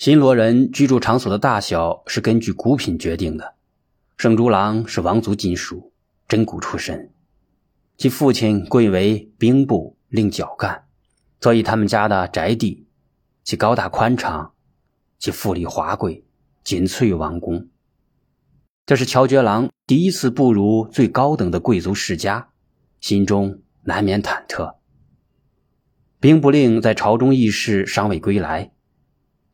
新罗人居住场所的大小是根据骨品决定的。圣珠郎是王族金属，真骨出身，其父亲贵为兵部令角干，所以他们家的宅地，其高大宽敞，其富丽华贵，仅次于王宫。这是乔觉郎第一次步入最高等的贵族世家，心中难免忐忑。兵部令在朝中议事尚未归来。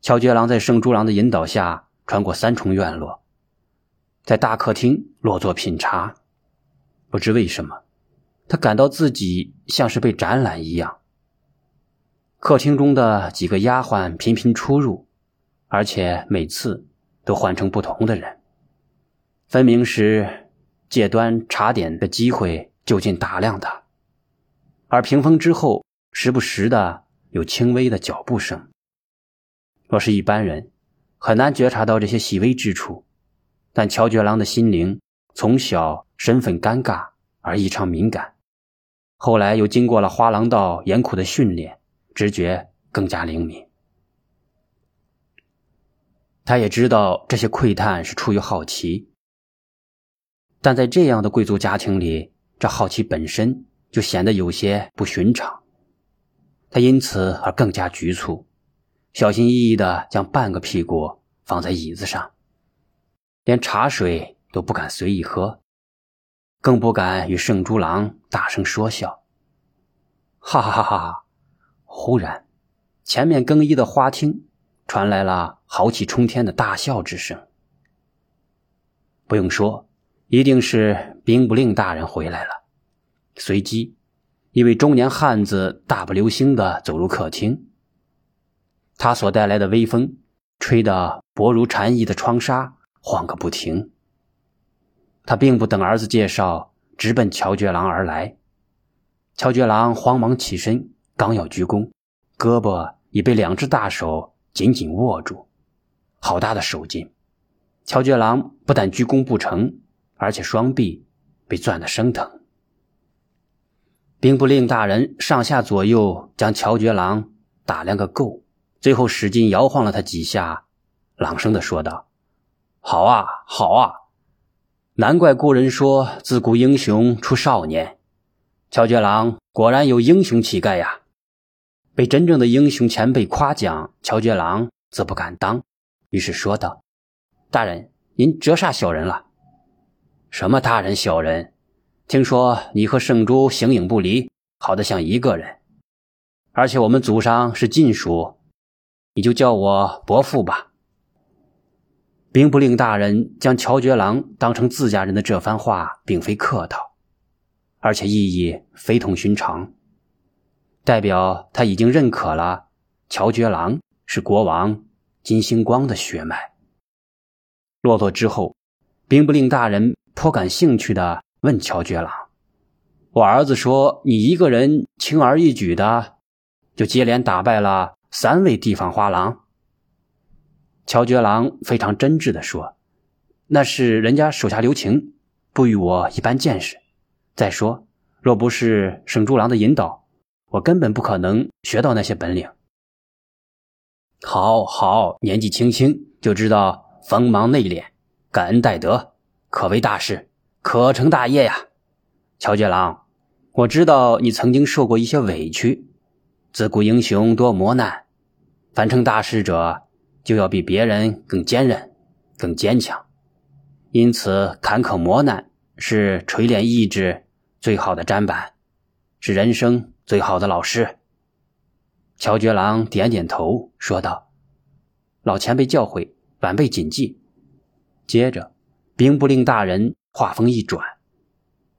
乔觉郎在圣诸郎的引导下，穿过三重院落，在大客厅落座品茶。不知为什么，他感到自己像是被展览一样。客厅中的几个丫鬟频频出入，而且每次都换成不同的人，分明是借端茶点的机会就近打量他。而屏风之后，时不时的有轻微的脚步声。若是一般人，很难觉察到这些细微之处，但乔觉郎的心灵从小身份尴尬而异常敏感，后来又经过了花廊道严酷的训练，直觉更加灵敏。他也知道这些窥探是出于好奇，但在这样的贵族家庭里，这好奇本身就显得有些不寻常，他因此而更加局促。小心翼翼地将半个屁股放在椅子上，连茶水都不敢随意喝，更不敢与圣猪郎大声说笑。哈哈哈哈！忽然，前面更衣的花厅传来了豪气冲天的大笑之声。不用说，一定是兵部令大人回来了。随即，一位中年汉子大步流星地走入客厅。他所带来的微风，吹得薄如蝉翼的窗纱晃个不停。他并不等儿子介绍，直奔乔觉郎而来。乔觉郎慌忙起身，刚要鞠躬，胳膊已被两只大手紧紧握住，好大的手劲！乔觉郎不但鞠躬不成，而且双臂被攥得生疼。兵部令大人上下左右将乔觉郎打量个够。最后使劲摇晃了他几下，朗声的说道：“好啊，好啊！难怪故人说自古英雄出少年，乔觉郎果然有英雄气概呀！被真正的英雄前辈夸奖，乔觉郎则不敢当，于是说道：‘大人，您折煞小人了。’什么大人小人？听说你和圣珠形影不离，好的像一个人，而且我们祖上是晋属。”你就叫我伯父吧。兵部令大人将乔觉郎当成自家人的这番话，并非客套，而且意义非同寻常，代表他已经认可了乔觉郎是国王金星光的血脉。落座之后，兵部令大人颇感兴趣的问乔觉郎：“我儿子说，你一个人轻而易举的就接连打败了。”三位地方花郎，乔觉郎非常真挚地说：“那是人家手下留情，不与我一般见识。再说，若不是圣柱郎的引导，我根本不可能学到那些本领。”好好，年纪轻轻就知道锋芒内敛，感恩戴德，可为大事，可成大业呀！乔觉郎，我知道你曾经受过一些委屈。自古英雄多磨难，凡成大事者就要比别人更坚韧、更坚强。因此，坎坷磨难是锤炼意志最好的砧板，是人生最好的老师。乔觉郎点点头，说道：“老前辈教诲，晚辈谨记。”接着，兵部令大人话锋一转：“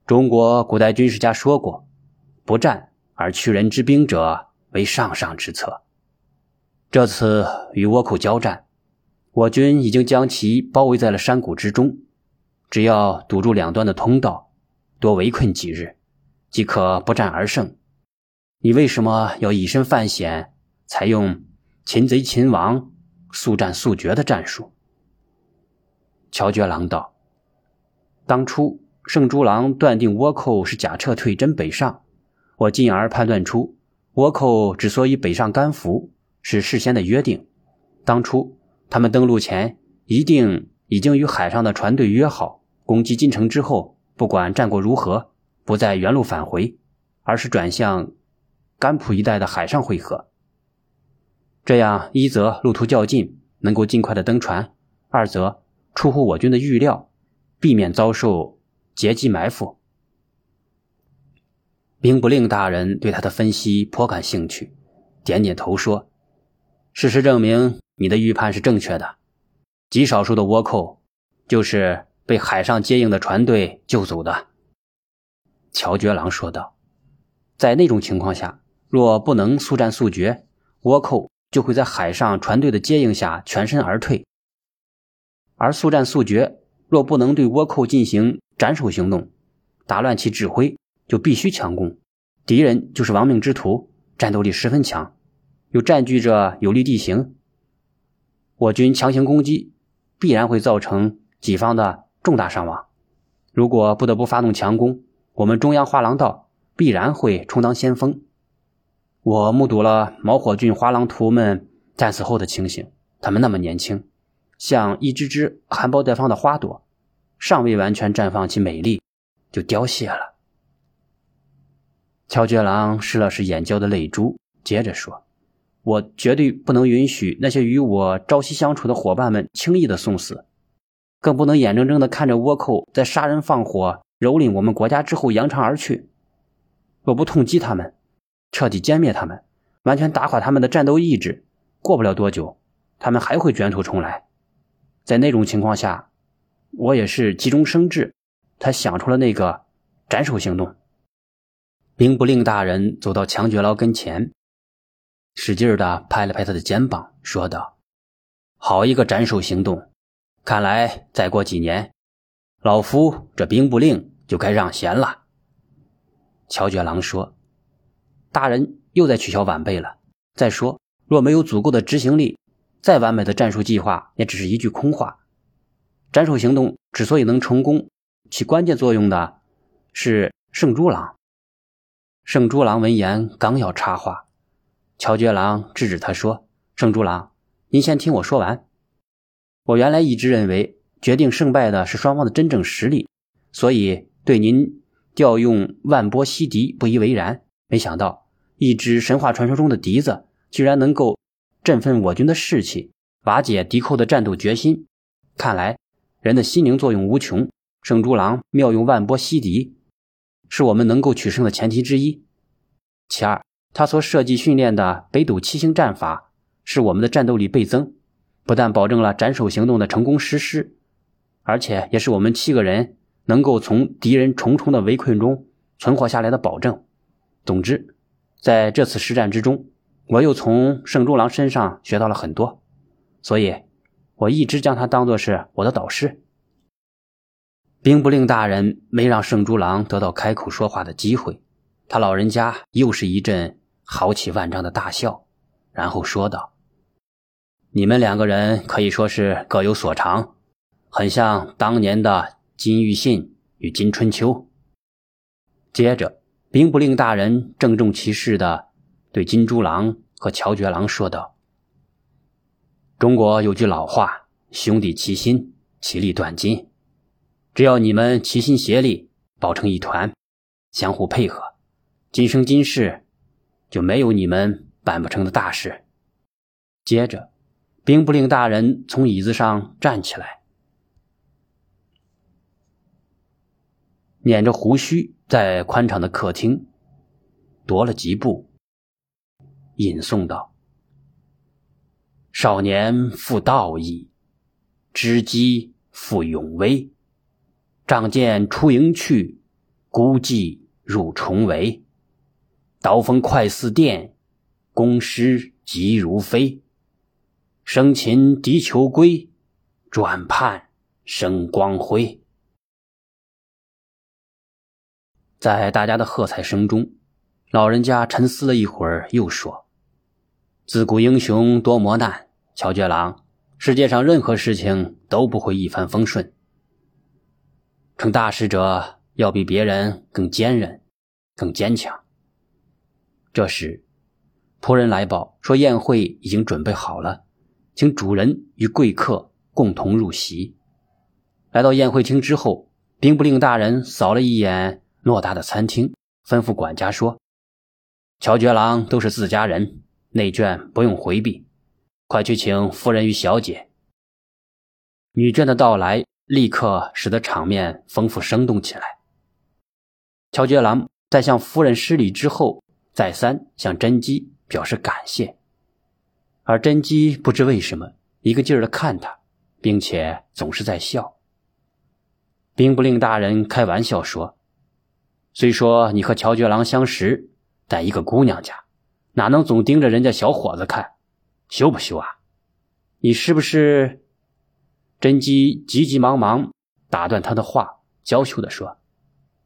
中国古代军事家说过，不战而屈人之兵者。”为上上之策。这次与倭寇交战，我军已经将其包围在了山谷之中，只要堵住两端的通道，多围困几日，即可不战而胜。你为什么要以身犯险，采用擒贼擒王、速战速决的战术？乔觉郎道：“当初圣珠郎断定倭寇是假撤退真北上，我进而判断出。”倭寇之所以北上甘服，是事先的约定。当初他们登陆前一定已经与海上的船队约好，攻击金城之后，不管战果如何，不再原路返回，而是转向甘浦一带的海上会合。这样一则路途较近，能够尽快的登船；二则出乎我军的预料，避免遭受截击埋伏。兵部令大人对他的分析颇感兴趣，点点头说：“事实证明，你的预判是正确的。极少数的倭寇，就是被海上接应的船队救走的。”乔觉郎说道：“在那种情况下，若不能速战速决，倭寇就会在海上船队的接应下全身而退。而速战速决，若不能对倭寇进行斩首行动，打乱其指挥。”就必须强攻，敌人就是亡命之徒，战斗力十分强，又占据着有利地形。我军强行攻击，必然会造成己方的重大伤亡。如果不得不发动强攻，我们中央花廊道必然会充当先锋。我目睹了毛火郡花郎图们战死后的情形，他们那么年轻，像一只只含苞待放的花朵，尚未完全绽放其美丽，就凋谢了。乔觉郎拭了拭眼角的泪珠，接着说：“我绝对不能允许那些与我朝夕相处的伙伴们轻易的送死，更不能眼睁睁的看着倭寇在杀人放火、蹂躏我们国家之后扬长而去。若不痛击他们，彻底歼灭他们，完全打垮他们的战斗意志，过不了多久，他们还会卷土重来。在那种情况下，我也是急中生智，才想出了那个斩首行动。”兵部令大人走到强觉劳跟前，使劲的拍了拍他的肩膀，说道：“好一个斩首行动！看来再过几年，老夫这兵部令就该让贤了。”乔觉郎说：“大人又在取消晚辈了。再说，若没有足够的执行力，再完美的战术计划也只是一句空话。斩首行动之所以能成功，起关键作用的是圣猪郎。”圣珠郎闻言，刚要插话，乔觉郎制止他说：“圣珠郎，您先听我说完。我原来一直认为，决定胜败的是双方的真正实力，所以对您调用万波西笛不以为然。没想到，一支神话传说中的笛子，居然能够振奋我军的士气，瓦解敌寇的战斗决心。看来，人的心灵作用无穷。圣珠郎妙用万波西笛。”是我们能够取胜的前提之一。其二，他所设计训练的北斗七星战法，使我们的战斗力倍增，不但保证了斩首行动的成功实施，而且也是我们七个人能够从敌人重重的围困中存活下来的保证。总之，在这次实战之中，我又从圣中郎身上学到了很多，所以我一直将他当作是我的导师。兵部令大人没让圣珠郎得到开口说话的机会，他老人家又是一阵豪气万丈的大笑，然后说道：“你们两个人可以说是各有所长，很像当年的金玉信与金春秋。”接着，兵部令大人郑重其事的对金珠郎和乔觉郎说道：“中国有句老话，兄弟齐心，其利断金。”只要你们齐心协力，抱成一团，相互配合，今生今世就没有你们办不成的大事。接着，兵部令大人从椅子上站起来，捻着胡须，在宽敞的客厅踱了几步，吟诵道：“少年负道义，知机负勇威。”仗剑出营去，孤骑入重围。刀锋快似电，弓矢急如飞。生擒敌囚归，转盼生光辉。在大家的喝彩声中，老人家沉思了一会儿，又说：“自古英雄多磨难，乔觉郎，世界上任何事情都不会一帆风顺。”成大事者要比别人更坚韧、更坚强。这时，仆人来报说宴会已经准备好了，请主人与贵客共同入席。来到宴会厅之后，兵部令大人扫了一眼偌大的餐厅，吩咐管家说：“乔觉郎都是自家人，内眷不用回避，快去请夫人与小姐。”女眷的到来立刻使得场面丰富生动起来。乔觉郎在向夫人施礼之后，再三向甄姬表示感谢，而甄姬不知为什么一个劲儿的看他，并且总是在笑。兵部令大人开玩笑说：“虽说你和乔觉郎相识，但一个姑娘家，哪能总盯着人家小伙子看？羞不羞啊？你是不是？”甄姬急急忙忙打断他的话，娇羞地说：“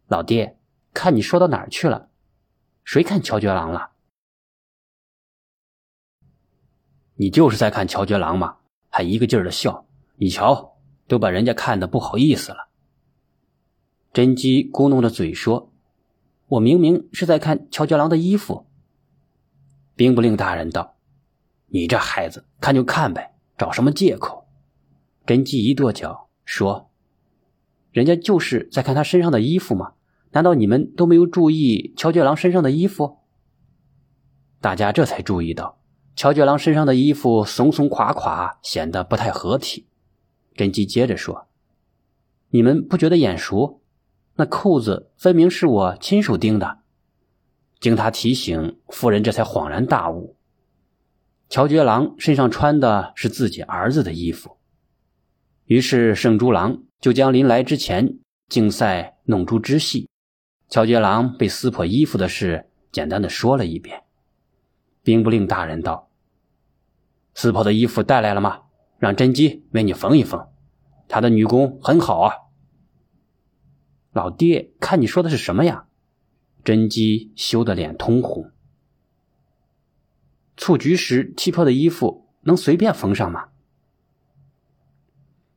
老爹，看你说到哪儿去了？谁看乔觉郎了？你就是在看乔觉郎嘛，还一个劲儿的笑。你瞧，都把人家看的不好意思了。”甄姬咕哝着嘴说：“我明明是在看乔觉郎的衣服。”兵部令大人道：“你这孩子，看就看呗，找什么借口？”甄姬一跺脚说：“人家就是在看他身上的衣服吗？难道你们都没有注意乔觉郎身上的衣服？”大家这才注意到乔觉郎身上的衣服松松垮垮，显得不太合体。甄姬接着说：“你们不觉得眼熟？”那扣子分明是我亲手钉的。经他提醒，夫人这才恍然大悟：乔觉郎身上穿的是自己儿子的衣服。于是圣珠郎就将临来之前竞赛弄珠之戏，乔觉郎被撕破衣服的事简单的说了一遍。兵部令大人道：“撕破的衣服带来了吗？让甄姬为你缝一缝，她的女工很好啊。”老爹，看你说的是什么呀？甄姬羞得脸通红。蹴鞠时踢破的衣服能随便缝上吗？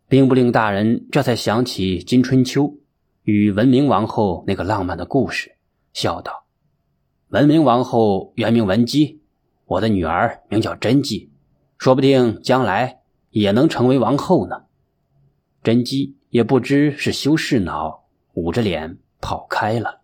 兵部令大人这才想起金春秋与文明王后那个浪漫的故事，笑道：“文明王后原名文姬，我的女儿名叫甄姬，说不定将来也能成为王后呢。”甄姬也不知是羞是恼。捂着脸跑开了。